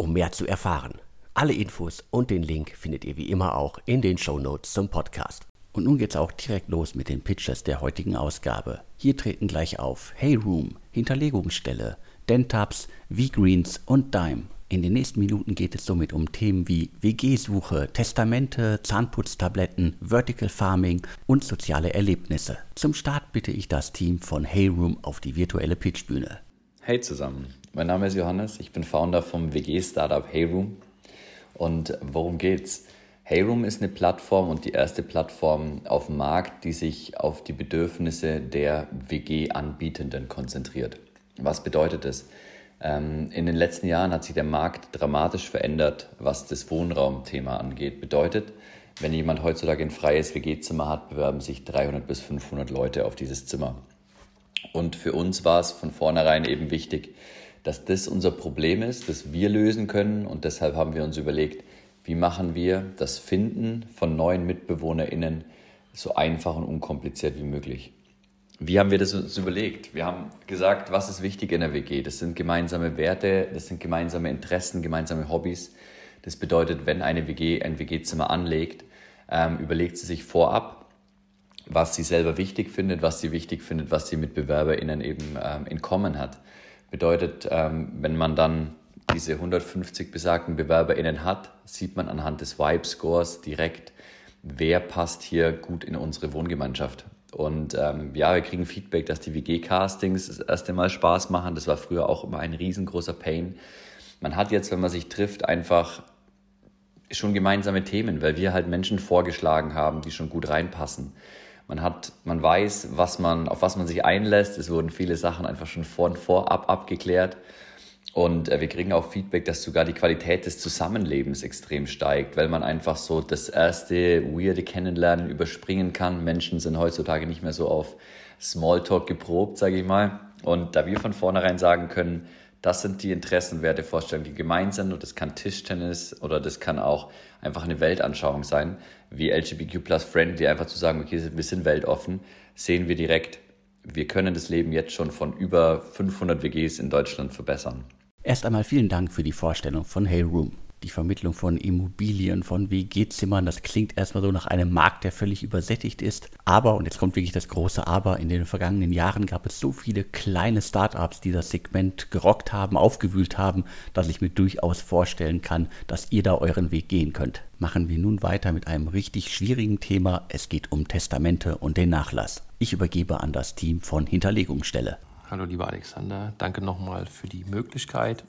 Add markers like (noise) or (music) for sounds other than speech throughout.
um mehr zu erfahren. Alle Infos und den Link findet ihr wie immer auch in den Show Notes zum Podcast. Und nun geht's auch direkt los mit den Pitches der heutigen Ausgabe. Hier treten gleich auf Hey Room, Hinterlegungsstelle, Dentabs, V-Greens und Dime. In den nächsten Minuten geht es somit um Themen wie WG-Suche, Testamente, Zahnputztabletten, Vertical Farming und soziale Erlebnisse. Zum Start bitte ich das Team von Hey Room auf die virtuelle Pitchbühne. Hey zusammen, mein Name ist Johannes, ich bin Founder vom WG-Startup Heyroom. Und worum geht's? Heyroom ist eine Plattform und die erste Plattform auf dem Markt, die sich auf die Bedürfnisse der WG-Anbietenden konzentriert. Was bedeutet das? Ähm, in den letzten Jahren hat sich der Markt dramatisch verändert, was das Wohnraumthema angeht. Bedeutet, wenn jemand heutzutage ein freies WG-Zimmer hat, bewerben sich 300 bis 500 Leute auf dieses Zimmer. Und für uns war es von vornherein eben wichtig, dass das unser Problem ist, das wir lösen können. Und deshalb haben wir uns überlegt, wie machen wir das Finden von neuen MitbewohnerInnen so einfach und unkompliziert wie möglich. Wie haben wir das uns überlegt? Wir haben gesagt, was ist wichtig in der WG? Das sind gemeinsame Werte, das sind gemeinsame Interessen, gemeinsame Hobbys. Das bedeutet, wenn eine WG ein WG-Zimmer anlegt, ähm, überlegt sie sich vorab, was sie selber wichtig findet, was sie wichtig findet, was sie mit BewerberInnen eben ähm, in Common hat. Bedeutet, ähm, wenn man dann diese 150 besagten BewerberInnen hat, sieht man anhand des Vibe-Scores direkt, wer passt hier gut in unsere Wohngemeinschaft. Und ähm, ja, wir kriegen Feedback, dass die WG-Castings das erste Mal Spaß machen. Das war früher auch immer ein riesengroßer Pain. Man hat jetzt, wenn man sich trifft, einfach schon gemeinsame Themen, weil wir halt Menschen vorgeschlagen haben, die schon gut reinpassen. Man hat, man weiß, was man, auf was man sich einlässt. Es wurden viele Sachen einfach schon vor, vorab abgeklärt. Und äh, wir kriegen auch Feedback, dass sogar die Qualität des Zusammenlebens extrem steigt, weil man einfach so das erste weirde Kennenlernen überspringen kann. Menschen sind heutzutage nicht mehr so auf Smalltalk geprobt, sage ich mal. Und da wir von vornherein sagen können, das sind die Interessen, Wertevorstellungen, die gemein sind und das kann Tischtennis oder das kann auch einfach eine Weltanschauung sein, wie LGBTQ plus friendly, einfach zu sagen, okay, wir sind weltoffen, sehen wir direkt, wir können das Leben jetzt schon von über 500 WGs in Deutschland verbessern. Erst einmal vielen Dank für die Vorstellung von Hey Room die Vermittlung von Immobilien, von WG-Zimmern, das klingt erstmal so nach einem Markt, der völlig übersättigt ist. Aber, und jetzt kommt wirklich das große Aber, in den vergangenen Jahren gab es so viele kleine Startups, die das Segment gerockt haben, aufgewühlt haben, dass ich mir durchaus vorstellen kann, dass ihr da euren Weg gehen könnt. Machen wir nun weiter mit einem richtig schwierigen Thema. Es geht um Testamente und den Nachlass. Ich übergebe an das Team von Hinterlegungsstelle. Hallo lieber Alexander, danke nochmal für die Möglichkeit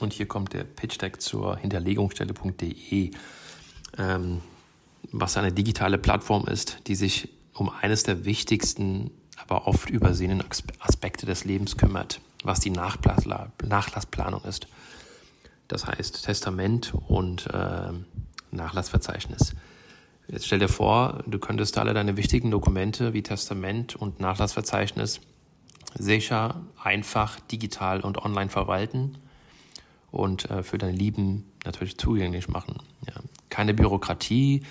und hier kommt der Pitch Deck zur Hinterlegungsstelle.de, ähm, was eine digitale Plattform ist, die sich um eines der wichtigsten, aber oft übersehenen Aspekte des Lebens kümmert, was die Nachlassplanung ist. Das heißt Testament und äh, Nachlassverzeichnis. Jetzt stell dir vor, du könntest alle deine wichtigen Dokumente wie Testament und Nachlassverzeichnis sicher, einfach, digital und online verwalten und äh, für deine Lieben natürlich zugänglich machen. Ja. Keine Bürokratie,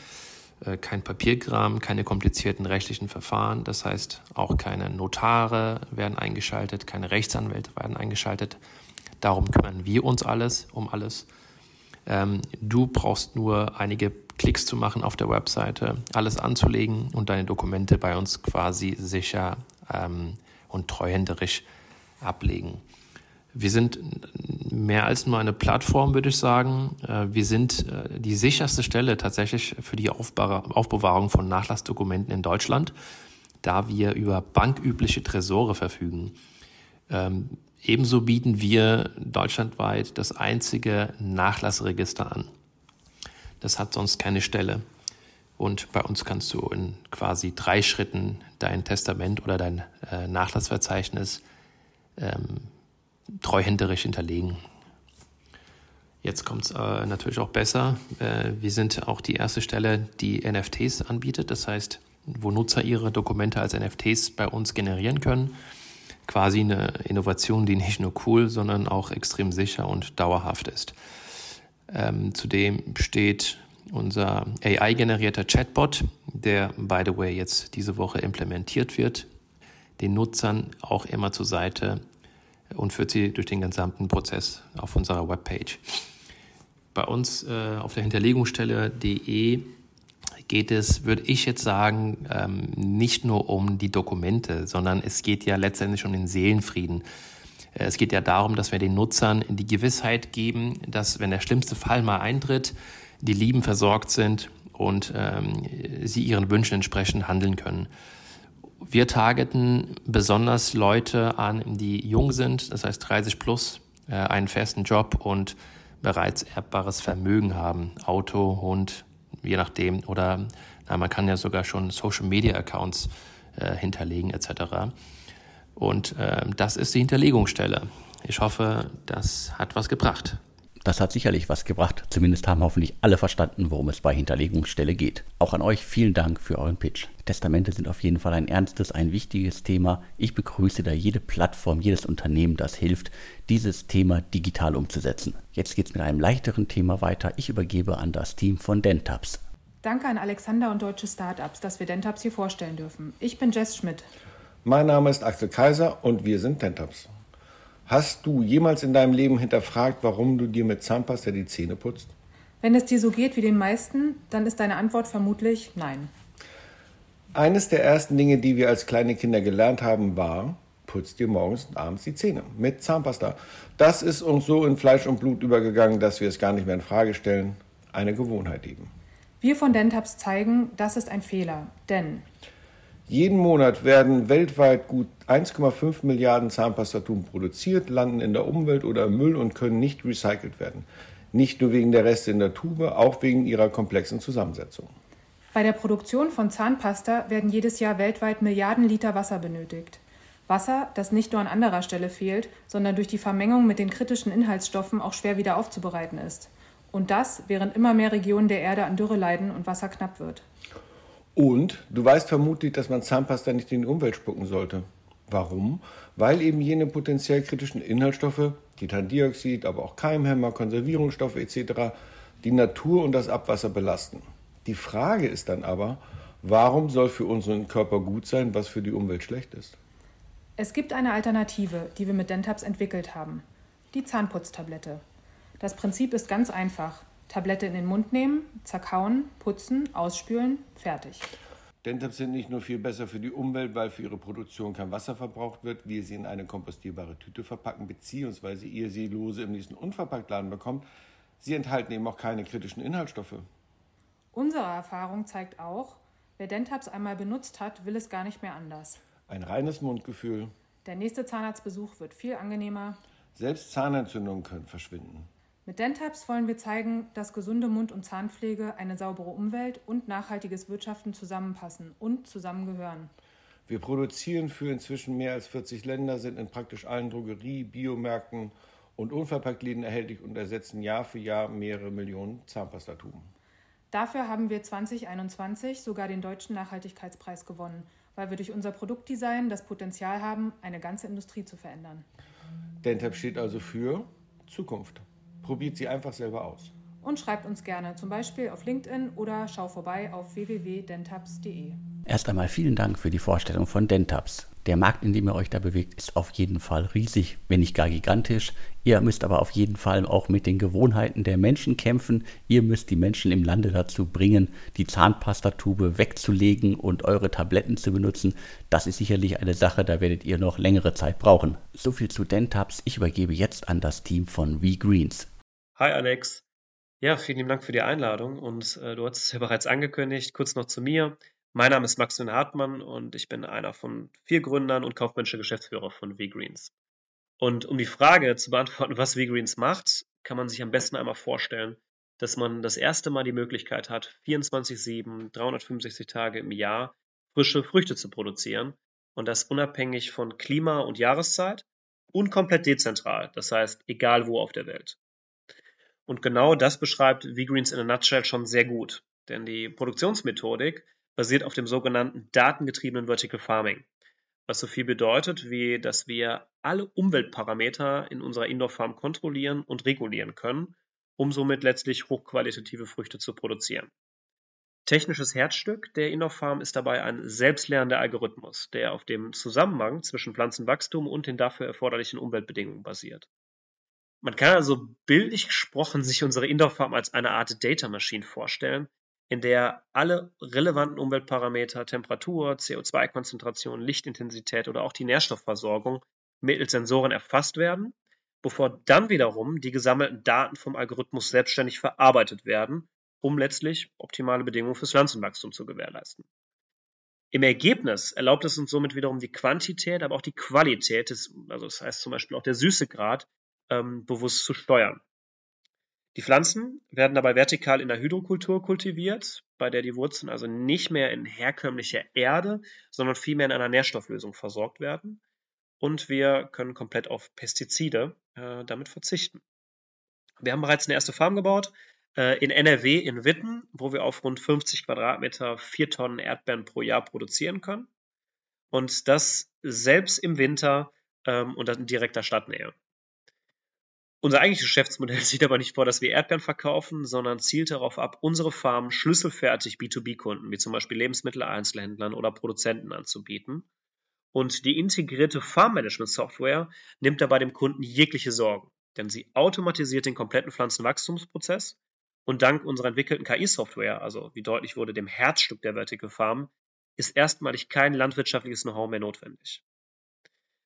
äh, kein Papierkram, keine komplizierten rechtlichen Verfahren. Das heißt, auch keine Notare werden eingeschaltet, keine Rechtsanwälte werden eingeschaltet. Darum kümmern wir uns alles, um alles. Ähm, du brauchst nur einige Klicks zu machen auf der Webseite, alles anzulegen und deine Dokumente bei uns quasi sicher ähm, und treuhänderisch ablegen. Wir sind mehr als nur eine Plattform, würde ich sagen. Äh, wir sind äh, die sicherste Stelle tatsächlich für die Aufbewahrung von Nachlassdokumenten in Deutschland, da wir über bankübliche Tresore verfügen. Ähm, ebenso bieten wir deutschlandweit das einzige Nachlassregister an. Das hat sonst keine Stelle. Und bei uns kannst du in quasi drei Schritten dein Testament oder dein äh, Nachlassverzeichnis ähm, treuhänderisch hinterlegen. Jetzt kommt es äh, natürlich auch besser. Äh, wir sind auch die erste Stelle, die NFTs anbietet. Das heißt, wo Nutzer ihre Dokumente als NFTs bei uns generieren können. Quasi eine Innovation, die nicht nur cool, sondern auch extrem sicher und dauerhaft ist. Ähm, zudem steht unser AI-generierter Chatbot, der, by the way, jetzt diese Woche implementiert wird, den Nutzern auch immer zur Seite und führt sie durch den gesamten Prozess auf unserer Webpage. Bei uns äh, auf der Hinterlegungsstelle.de geht es, würde ich jetzt sagen, ähm, nicht nur um die Dokumente, sondern es geht ja letztendlich um den Seelenfrieden. Äh, es geht ja darum, dass wir den Nutzern die Gewissheit geben, dass wenn der schlimmste Fall mal eintritt, die Lieben versorgt sind und ähm, sie ihren Wünschen entsprechend handeln können. Wir targeten besonders Leute an, die jung sind, das heißt 30 plus, äh, einen festen Job und bereits erbbares Vermögen haben, Auto, Hund, je nachdem. Oder na, man kann ja sogar schon Social Media Accounts äh, hinterlegen etc. Und äh, das ist die Hinterlegungsstelle. Ich hoffe, das hat was gebracht. Das hat sicherlich was gebracht. Zumindest haben hoffentlich alle verstanden, worum es bei Hinterlegungsstelle geht. Auch an euch vielen Dank für euren Pitch. Testamente sind auf jeden Fall ein ernstes, ein wichtiges Thema. Ich begrüße da jede Plattform, jedes Unternehmen, das hilft, dieses Thema digital umzusetzen. Jetzt geht es mit einem leichteren Thema weiter. Ich übergebe an das Team von Dentaps. Danke an Alexander und deutsche Startups, dass wir Dentaps hier vorstellen dürfen. Ich bin Jess Schmidt. Mein Name ist Axel Kaiser und wir sind Dentaps. Hast du jemals in deinem Leben hinterfragt, warum du dir mit Zahnpasta die Zähne putzt? Wenn es dir so geht wie den meisten, dann ist deine Antwort vermutlich nein. Eines der ersten Dinge, die wir als kleine Kinder gelernt haben, war, putz dir morgens und abends die Zähne mit Zahnpasta. Das ist uns so in Fleisch und Blut übergegangen, dass wir es gar nicht mehr in Frage stellen. Eine Gewohnheit eben. Wir von Dentaps zeigen, das ist ein Fehler, denn jeden Monat werden weltweit gut 1,5 Milliarden Zahnpastatuben produziert, landen in der Umwelt oder im Müll und können nicht recycelt werden. Nicht nur wegen der Reste in der Tube, auch wegen ihrer komplexen Zusammensetzung. Bei der Produktion von Zahnpasta werden jedes Jahr weltweit Milliarden Liter Wasser benötigt. Wasser, das nicht nur an anderer Stelle fehlt, sondern durch die Vermengung mit den kritischen Inhaltsstoffen auch schwer wieder aufzubereiten ist. Und das, während immer mehr Regionen der Erde an Dürre leiden und Wasser knapp wird. Und du weißt vermutlich, dass man Zahnpasta nicht in die Umwelt spucken sollte. Warum? Weil eben jene potenziell kritischen Inhaltsstoffe, Titandioxid, aber auch Keimhämmer, Konservierungsstoffe etc., die Natur und das Abwasser belasten. Die Frage ist dann aber, warum soll für unseren Körper gut sein, was für die Umwelt schlecht ist? Es gibt eine Alternative, die wir mit Dentaps entwickelt haben. Die Zahnputztablette. Das Prinzip ist ganz einfach. Tablette in den Mund nehmen, zerkauen, putzen, ausspülen, fertig. Dentaps sind nicht nur viel besser für die Umwelt, weil für ihre Produktion kein Wasser verbraucht wird, wir sie in eine kompostierbare Tüte verpacken, beziehungsweise ihr sie lose im nächsten Unverpacktladen bekommt. Sie enthalten eben auch keine kritischen Inhaltsstoffe. Unsere Erfahrung zeigt auch, wer Dentaps einmal benutzt hat, will es gar nicht mehr anders. Ein reines Mundgefühl. Der nächste Zahnarztbesuch wird viel angenehmer. Selbst Zahnentzündungen können verschwinden. Mit Dentaps wollen wir zeigen, dass gesunde Mund- und Zahnpflege, eine saubere Umwelt und nachhaltiges Wirtschaften zusammenpassen und zusammengehören. Wir produzieren für inzwischen mehr als 40 Länder, sind in praktisch allen Drogerie-, Biomärkten und Unverpacktläden erhältlich und ersetzen Jahr für Jahr mehrere Millionen Zahnpastatuben. Dafür haben wir 2021 sogar den Deutschen Nachhaltigkeitspreis gewonnen, weil wir durch unser Produktdesign das Potenzial haben, eine ganze Industrie zu verändern. Dentap steht also für Zukunft. Probiert sie einfach selber aus. Und schreibt uns gerne, zum Beispiel auf LinkedIn oder schau vorbei auf www.dentaps.de. Erst einmal vielen Dank für die Vorstellung von Dentaps. Der Markt, in dem ihr euch da bewegt, ist auf jeden Fall riesig, wenn nicht gar gigantisch. Ihr müsst aber auf jeden Fall auch mit den Gewohnheiten der Menschen kämpfen. Ihr müsst die Menschen im Lande dazu bringen, die Zahnpastatube wegzulegen und eure Tabletten zu benutzen. Das ist sicherlich eine Sache, da werdet ihr noch längere Zeit brauchen. So viel zu Dentaps. Ich übergebe jetzt an das Team von V-Greens. Hi Alex. Ja, vielen Dank für die Einladung und äh, du hast es ja bereits angekündigt. Kurz noch zu mir. Mein Name ist Maximilian Hartmann und ich bin einer von vier Gründern und kaufmännischer Geschäftsführer von V-Greens. Und um die Frage zu beantworten, was V-Greens macht, kann man sich am besten einmal vorstellen, dass man das erste Mal die Möglichkeit hat, 24-7, 365 Tage im Jahr frische Früchte zu produzieren und das unabhängig von Klima und Jahreszeit und komplett dezentral, das heißt egal wo auf der Welt. Und genau das beschreibt V-Greens in a nutshell schon sehr gut, denn die Produktionsmethodik basiert auf dem sogenannten datengetriebenen Vertical Farming, was so viel bedeutet, wie dass wir alle Umweltparameter in unserer Indoor-Farm kontrollieren und regulieren können, um somit letztlich hochqualitative Früchte zu produzieren. Technisches Herzstück der Indoor-Farm ist dabei ein selbstlernender Algorithmus, der auf dem Zusammenhang zwischen Pflanzenwachstum und den dafür erforderlichen Umweltbedingungen basiert. Man kann also bildlich gesprochen sich unsere Indoor-Farm als eine Art Data Machine vorstellen, in der alle relevanten Umweltparameter, Temperatur, CO2-Konzentration, Lichtintensität oder auch die Nährstoffversorgung mittels Sensoren erfasst werden, bevor dann wiederum die gesammelten Daten vom Algorithmus selbstständig verarbeitet werden, um letztlich optimale Bedingungen fürs Pflanzenwachstum zu gewährleisten. Im Ergebnis erlaubt es uns somit wiederum die Quantität, aber auch die Qualität des, also das heißt zum Beispiel auch der Süßegrad, ähm, bewusst zu steuern. Die Pflanzen werden dabei vertikal in der Hydrokultur kultiviert, bei der die Wurzeln also nicht mehr in herkömmlicher Erde, sondern vielmehr in einer Nährstofflösung versorgt werden. Und wir können komplett auf Pestizide äh, damit verzichten. Wir haben bereits eine erste Farm gebaut äh, in NRW in Witten, wo wir auf rund 50 Quadratmeter 4 Tonnen Erdbeeren pro Jahr produzieren können. Und das selbst im Winter ähm, und in direkter Stadtnähe. Unser eigentliches Geschäftsmodell (laughs) sieht aber nicht vor, dass wir Erdbeeren verkaufen, sondern zielt darauf ab, unsere Farmen schlüsselfertig B2B-Kunden, wie zum Beispiel Lebensmitteleinzelhändlern oder Produzenten anzubieten. Und die integrierte Farmmanagement-Software nimmt dabei dem Kunden jegliche Sorgen, denn sie automatisiert den kompletten Pflanzenwachstumsprozess und dank unserer entwickelten KI-Software, also wie deutlich wurde, dem Herzstück der Vertical Farm, ist erstmalig kein landwirtschaftliches Know-how mehr notwendig.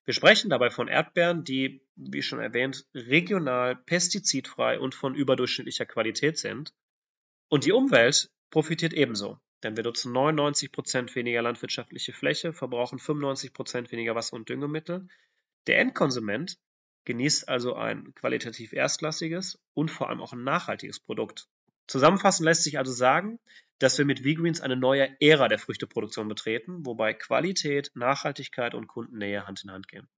Wir sprechen dabei von Erdbeeren, die, wie schon erwähnt, regional, pestizidfrei und von überdurchschnittlicher Qualität sind. Und die Umwelt profitiert ebenso, denn wir nutzen 99 Prozent weniger landwirtschaftliche Fläche, verbrauchen 95 Prozent weniger Wasser und Düngemittel. Der Endkonsument genießt also ein qualitativ erstklassiges und vor allem auch ein nachhaltiges Produkt. Zusammenfassend lässt sich also sagen, dass wir mit V-Greens eine neue Ära der Früchteproduktion betreten, wobei Qualität, Nachhaltigkeit und Kundennähe Hand in Hand gehen.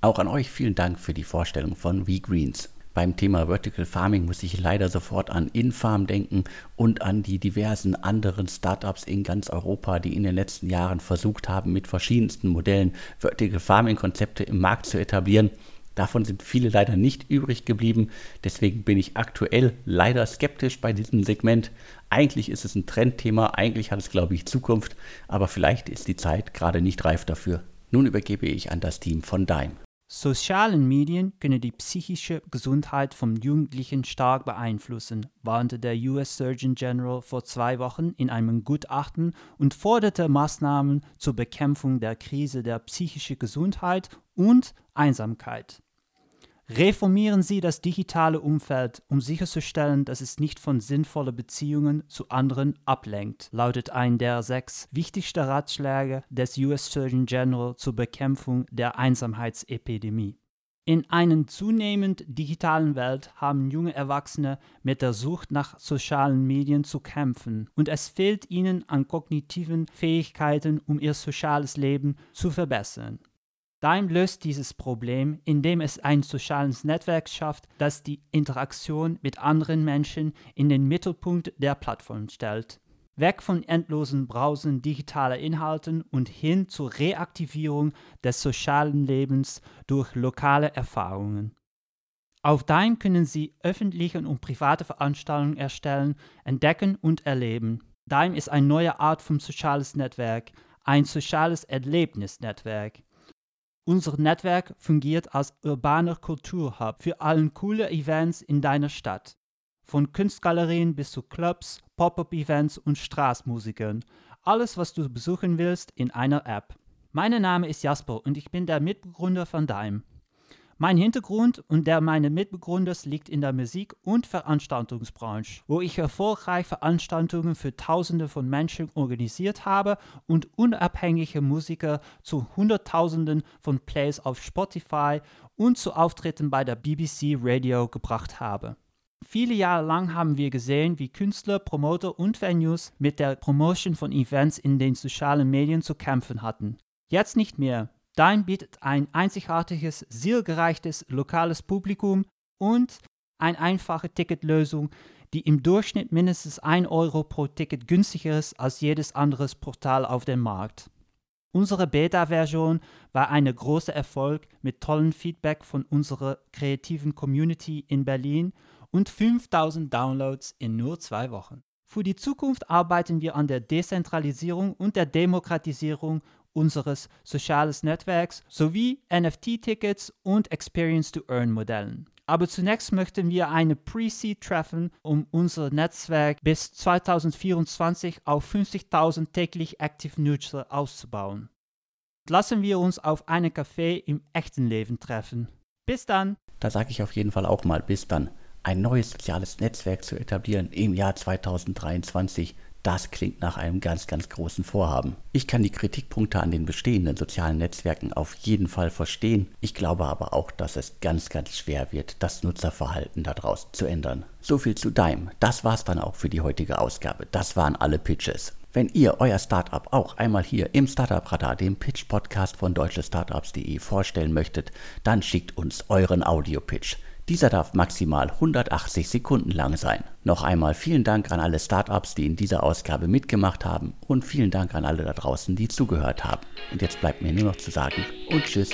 Auch an euch vielen Dank für die Vorstellung von V-Greens. Beim Thema Vertical Farming muss ich leider sofort an Infarm denken und an die diversen anderen Startups in ganz Europa, die in den letzten Jahren versucht haben, mit verschiedensten Modellen Vertical Farming Konzepte im Markt zu etablieren. Davon sind viele leider nicht übrig geblieben. Deswegen bin ich aktuell leider skeptisch bei diesem Segment. Eigentlich ist es ein Trendthema, eigentlich hat es, glaube ich, Zukunft, aber vielleicht ist die Zeit gerade nicht reif dafür. Nun übergebe ich an das Team von Dime. Sozialen Medien können die psychische Gesundheit von Jugendlichen stark beeinflussen, warnte der US Surgeon General vor zwei Wochen in einem Gutachten und forderte Maßnahmen zur Bekämpfung der Krise der psychischen Gesundheit und Einsamkeit. Reformieren Sie das digitale Umfeld, um sicherzustellen, dass es nicht von sinnvollen Beziehungen zu anderen ablenkt, lautet ein der sechs wichtigsten Ratschläge des US Surgeon General zur Bekämpfung der Einsamheitsepidemie. In einer zunehmend digitalen Welt haben junge Erwachsene mit der Sucht nach sozialen Medien zu kämpfen und es fehlt ihnen an kognitiven Fähigkeiten, um ihr soziales Leben zu verbessern. Dime löst dieses Problem, indem es ein soziales Netzwerk schafft, das die Interaktion mit anderen Menschen in den Mittelpunkt der Plattform stellt. Weg von endlosen Brausen digitaler Inhalten und hin zur Reaktivierung des sozialen Lebens durch lokale Erfahrungen. Auf Dime können Sie öffentliche und private Veranstaltungen erstellen, entdecken und erleben. Dime ist eine neue Art von soziales Netzwerk, ein soziales Erlebnisnetzwerk. Unser Netzwerk fungiert als urbaner Kulturhub für allen coole Events in deiner Stadt. Von Kunstgalerien bis zu Clubs, Pop-up-Events und Straßmusikern. Alles, was du besuchen willst, in einer App. Mein Name ist Jasper und ich bin der Mitbegründer von Dime. Mein Hintergrund und der meines Mitbegründers liegt in der Musik- und Veranstaltungsbranche, wo ich erfolgreich Veranstaltungen für Tausende von Menschen organisiert habe und unabhängige Musiker zu Hunderttausenden von Plays auf Spotify und zu Auftritten bei der BBC Radio gebracht habe. Viele Jahre lang haben wir gesehen, wie Künstler, Promoter und Venues mit der Promotion von Events in den sozialen Medien zu kämpfen hatten. Jetzt nicht mehr. Dime bietet ein einzigartiges, zielgerechtes lokales Publikum und eine einfache Ticketlösung, die im Durchschnitt mindestens 1 Euro pro Ticket günstiger ist als jedes anderes Portal auf dem Markt. Unsere Beta-Version war ein großer Erfolg mit tollem Feedback von unserer kreativen Community in Berlin und 5000 Downloads in nur zwei Wochen. Für die Zukunft arbeiten wir an der Dezentralisierung und der Demokratisierung unseres sozialen Netzwerks sowie NFT-Tickets und Experience-to-Earn-Modellen. Aber zunächst möchten wir eine Pre-Seed treffen, um unser Netzwerk bis 2024 auf 50.000 täglich Active Nutzer auszubauen. Lassen wir uns auf einen Café im echten Leben treffen. Bis dann! Da sage ich auf jeden Fall auch mal bis dann. Ein neues soziales Netzwerk zu etablieren im Jahr 2023 das klingt nach einem ganz, ganz großen Vorhaben. Ich kann die Kritikpunkte an den bestehenden sozialen Netzwerken auf jeden Fall verstehen. Ich glaube aber auch, dass es ganz, ganz schwer wird, das Nutzerverhalten daraus zu ändern. So viel zu Dime. Das war's dann auch für die heutige Ausgabe. Das waren alle Pitches. Wenn ihr euer Startup auch einmal hier im Startup Radar, dem Pitch Podcast von deutschestartups.de vorstellen möchtet, dann schickt uns euren Audio Pitch. Dieser darf maximal 180 Sekunden lang sein. Noch einmal vielen Dank an alle Startups, die in dieser Ausgabe mitgemacht haben und vielen Dank an alle da draußen, die zugehört haben. Und jetzt bleibt mir nur noch zu sagen und tschüss.